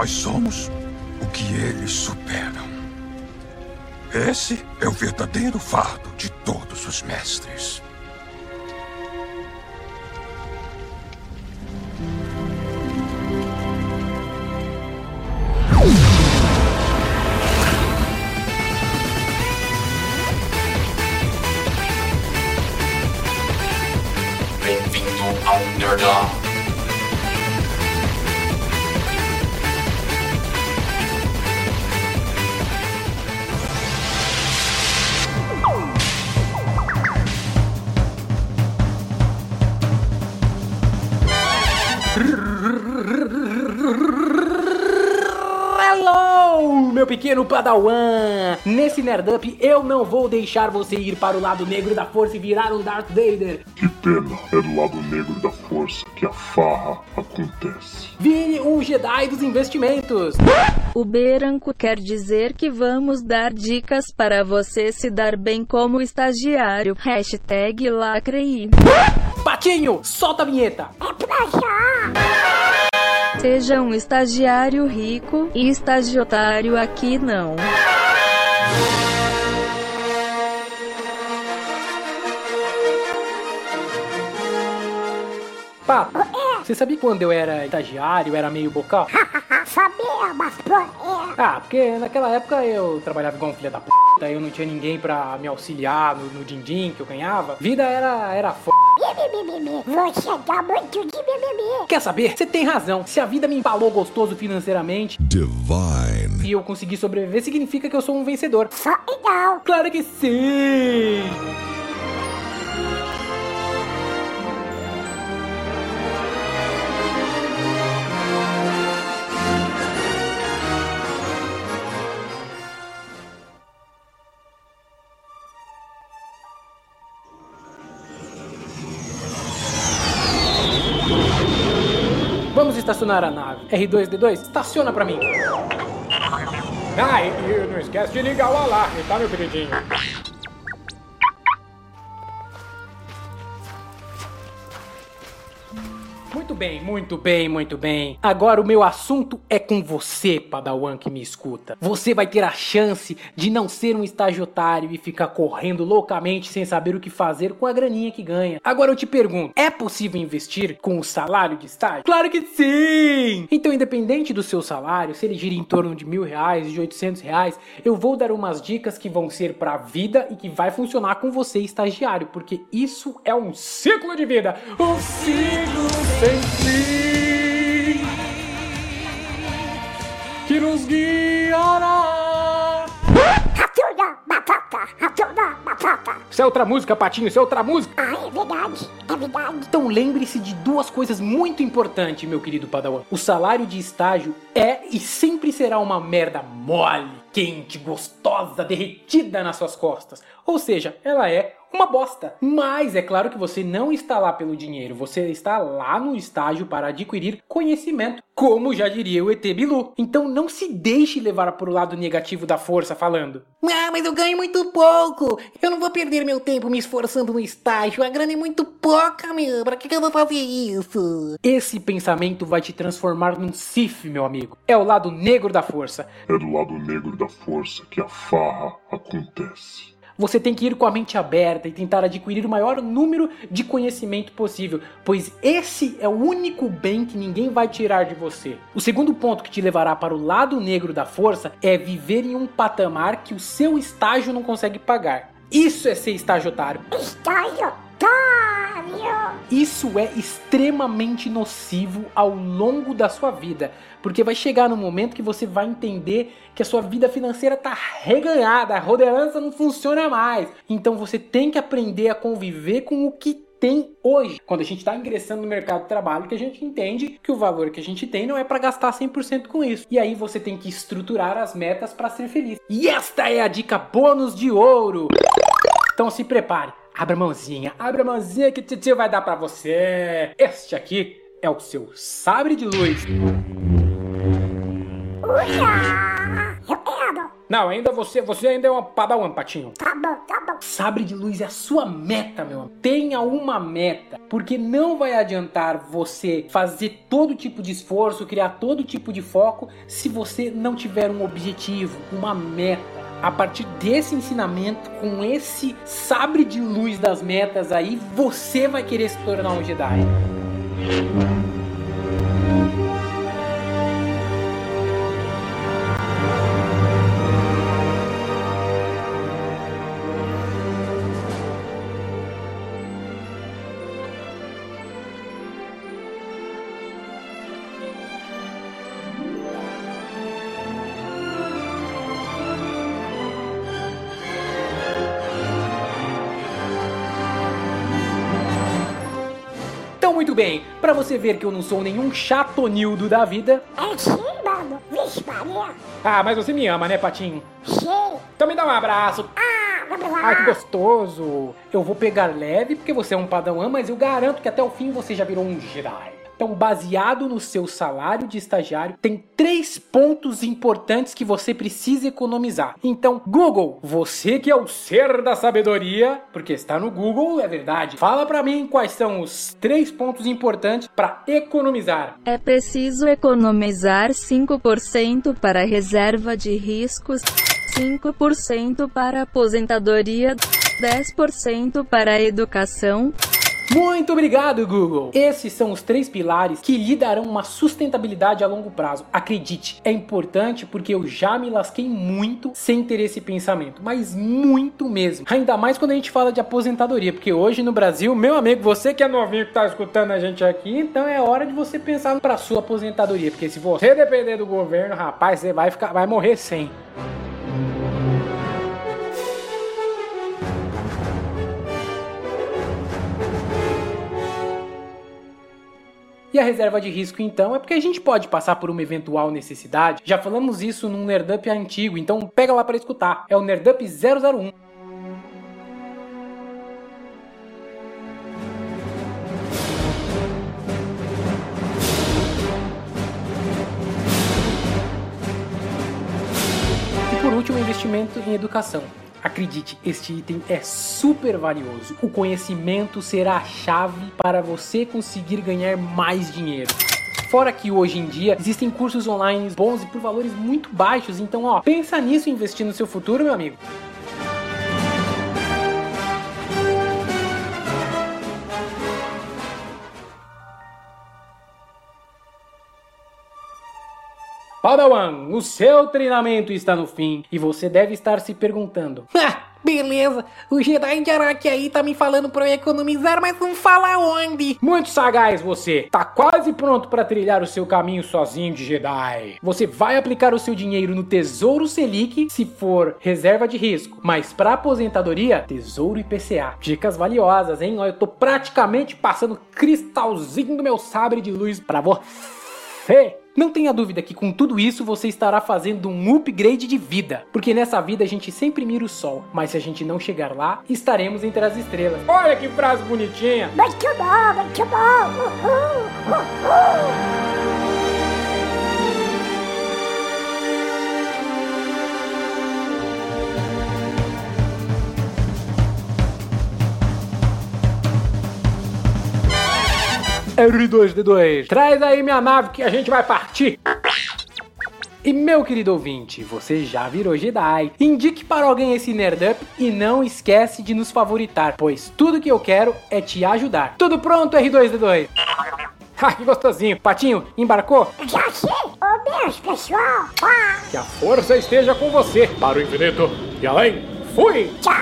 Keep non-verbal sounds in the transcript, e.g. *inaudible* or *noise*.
Nós somos o que eles superam. Esse é o verdadeiro fardo de todos os mestres. Hello, meu pequeno padawan! Nesse Nerdup eu não vou deixar você ir para o lado negro da força e virar um Darth Vader. Que pena, é do lado negro da força que a farra acontece. Vire um Jedi dos investimentos. O Beranco quer dizer que vamos dar dicas para você se dar bem como estagiário. Hashtag lacrei. Patinho, solta a vinheta. Seja um estagiário rico e estagiotário aqui não. Pá, você sabia quando eu era estagiário, eu era meio bocal? Sabia, mas por é. Ah, porque naquela época eu trabalhava igual um filho da puta, eu não tinha ninguém pra me auxiliar no, no din-din que eu ganhava. Vida era, era f... Você dá muito de mimimi. Quer saber? Você tem razão. Se a vida me empalou gostoso financeiramente Divine. e eu consegui sobreviver, significa que eu sou um vencedor. Só não. Claro que sim! Estacionar a nave. R2D2, estaciona pra mim. Ah, e, e não esquece de ligar o alarme, tá, meu queridinho? Bem, muito bem, muito bem. Agora o meu assunto é com você, Padawan que me escuta. Você vai ter a chance de não ser um estagiotário e ficar correndo loucamente sem saber o que fazer com a graninha que ganha. Agora eu te pergunto, é possível investir com o salário de estágio? Claro que sim! Então, independente do seu salário, se ele gira em torno de mil reais, de 800 reais, eu vou dar umas dicas que vão ser pra vida e que vai funcionar com você, estagiário, porque isso é um ciclo de vida. Um ciclo sem fim que nos guiará. Batata, ratuna, batata. Isso é outra música, Patinho, isso é outra música. Ah, é verdade, é verdade. Então lembre-se de duas coisas muito importantes, meu querido Padawan. O salário de estágio é e sempre será uma merda mole, quente, gostosa, derretida nas suas costas. Ou seja, ela é uma bosta. Mas é claro que você não está lá pelo dinheiro, você está lá no estágio para adquirir conhecimento, como já diria o ET Bilu. Então não se deixe levar para o lado negativo da força falando: Ah, mas eu ganho muito pouco. Eu não vou perder meu tempo me esforçando no estágio. A grana é muito pouca, meu. Pra que, que eu vou fazer isso? Esse pensamento vai te transformar num Sif, meu amigo. É o lado negro da força. É do lado negro da força que a farra acontece. Você tem que ir com a mente aberta e tentar adquirir o maior número de conhecimento possível, pois esse é o único bem que ninguém vai tirar de você. O segundo ponto que te levará para o lado negro da força é viver em um patamar que o seu estágio não consegue pagar. Isso é ser estagiotário. Estágio. Isso é extremamente nocivo ao longo da sua vida, porque vai chegar no momento que você vai entender que a sua vida financeira tá reganhada, a rodelança não funciona mais. Então você tem que aprender a conviver com o que tem hoje. Quando a gente está ingressando no mercado de trabalho, que a gente entende que o valor que a gente tem não é para gastar 100% com isso. E aí você tem que estruturar as metas para ser feliz. E esta é a dica bônus de ouro. Então se prepare. Abra a mãozinha, abra a mãozinha que o tio vai dar para você. Este aqui é o seu sabre de luz. Uia. Eu quero. Não, ainda você, você ainda é uma padawan, Patinho. Tá bom, tá bom. Sabre de luz é a sua meta, meu amigo. Tenha uma meta, porque não vai adiantar você fazer todo tipo de esforço, criar todo tipo de foco, se você não tiver um objetivo, uma meta. A partir desse ensinamento, com esse sabre de luz das metas aí, você vai querer se tornar um Jedi. Muito bem, pra você ver que eu não sou nenhum chatonildo da vida. É sim, mano. Vixe, Maria. Ah, mas você me ama, né, Patinho? Sim. Então me dá um abraço. Ah, vamos lá. Ai, que gostoso! Eu vou pegar leve porque você é um padawan, mas eu garanto que até o fim você já virou um Jedi. Então, baseado no seu salário de estagiário, tem três pontos importantes que você precisa economizar. Então, Google, você que é o ser da sabedoria, porque está no Google, é verdade. Fala pra mim quais são os três pontos importantes para economizar. É preciso economizar 5% para reserva de riscos, 5% para aposentadoria, 10% para educação, Muito obrigado, Google! Esses são os três pilares que lhe darão uma sustentabilidade a longo prazo. Acredite, é importante porque eu já me lasquei muito sem ter esse pensamento, mas muito mesmo. Ainda mais quando a gente fala de aposentadoria, porque hoje no Brasil, meu amigo, você que é novinho que tá escutando a gente aqui, então é hora de você pensar para sua aposentadoria, porque se você depender do governo, rapaz, você vai ficar, vai morrer sem. E a reserva de risco, então, é porque a gente pode passar por uma eventual necessidade. Já falamos isso num Nerdup antigo, então pega lá para escutar. É o Nerdup 001. E por último, investimento em educação. Acredite, este item é super valioso. O conhecimento será a chave para você conseguir ganhar mais dinheiro. Fora que hoje em dia existem cursos online bons e por valores muito baixos, então ó, pensa nisso e investir no seu futuro, meu amigo. Padawan, o seu treinamento está no fim e você deve estar se perguntando: Ah, beleza. O Jedi de Araki aí tá me falando pra eu economizar, mas não fala onde. Muito sagaz você! Tá quase pronto para trilhar o seu caminho sozinho de Jedi. Você vai aplicar o seu dinheiro no Tesouro Selic se for reserva de risco, mas para aposentadoria, Tesouro IPCA. Dicas valiosas, hein? Ó, Eu tô praticamente passando cristalzinho do meu sabre de luz para você. Não tenha dúvida que com tudo isso você estará fazendo um upgrade de vida, porque nessa vida a gente sempre mira o sol, mas se a gente não chegar lá, estaremos entre as estrelas. Olha que frase bonitinha! Muito bom, muito bom. Uhul, uhul. R2D2, traz aí minha nave que a gente vai partir. E meu querido ouvinte, você já virou Jedi. Indique para alguém esse Nerdup e não esquece de nos favoritar, pois tudo que eu quero é te ajudar. Tudo pronto, R2D2? *laughs* Ah, que gostosinho. Patinho, embarcou? Já. Ô, beijo, pessoal. Que a força esteja com você. Para o infinito e além. Fui! tchau.